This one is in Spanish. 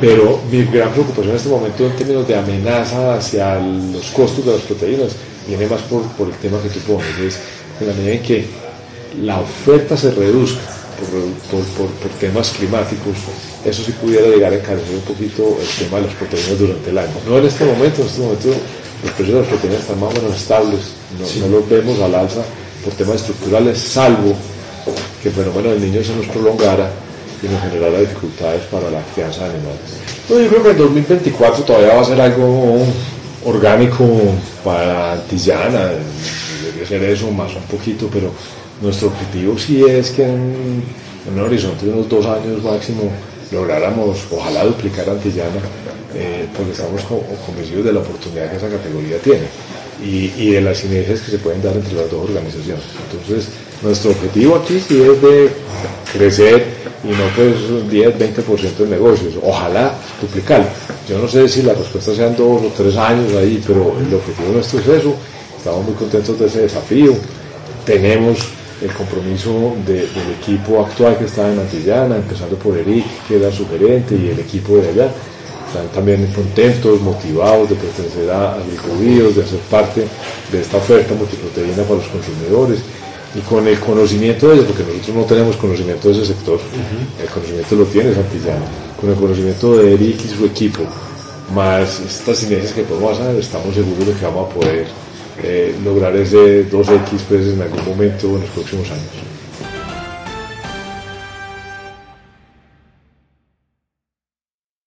Pero mi gran preocupación en este momento en términos de amenaza hacia los costos de las proteínas viene más por, por el tema que tú pones, es en la medida en que la oferta se reduzca por, por, por, temas climáticos, eso sí pudiera llegar a encarecer un poquito el tema de las proteínas durante el año. No en este momento, en este momento los precios de las proteínas están más o menos estables, no, no los vemos al alza por temas estructurales, salvo que el fenómeno del niño se nos prolongara y nos generara dificultades para la crianza de animales. yo creo que el 2024 todavía va a ser algo orgánico para Antillana, debe ser eso más un poquito, pero nuestro objetivo sí es que en, un horizonte de unos dos años máximo lográramos, ojalá duplicar Antillana, eh, porque estamos convencidos de la oportunidad que esa categoría tiene y, y, de las sinergias que se pueden dar entre las dos organizaciones. Entonces, nuestro objetivo aquí sí es de crecer y no pues 10, 20% de negocios. Ojalá duplicar. Yo no sé si la respuesta sean dos o tres años ahí, pero el objetivo nuestro es eso. Estamos muy contentos de ese desafío. Tenemos el compromiso del equipo actual que está en Antillana, empezando por Eric, que era su gerente, y el equipo de allá. Están también contentos, motivados de pertenecer a Agricobíos, de hacer parte de esta oferta multiproteína para los consumidores y con el conocimiento de ellos, porque nosotros no tenemos conocimiento de ese sector, el conocimiento lo tiene Santillana, con el conocimiento de Eric y su equipo, más estas sinergias que podemos hacer, estamos seguros de que vamos a poder eh, lograr ese 2X pues, en algún momento en los próximos años.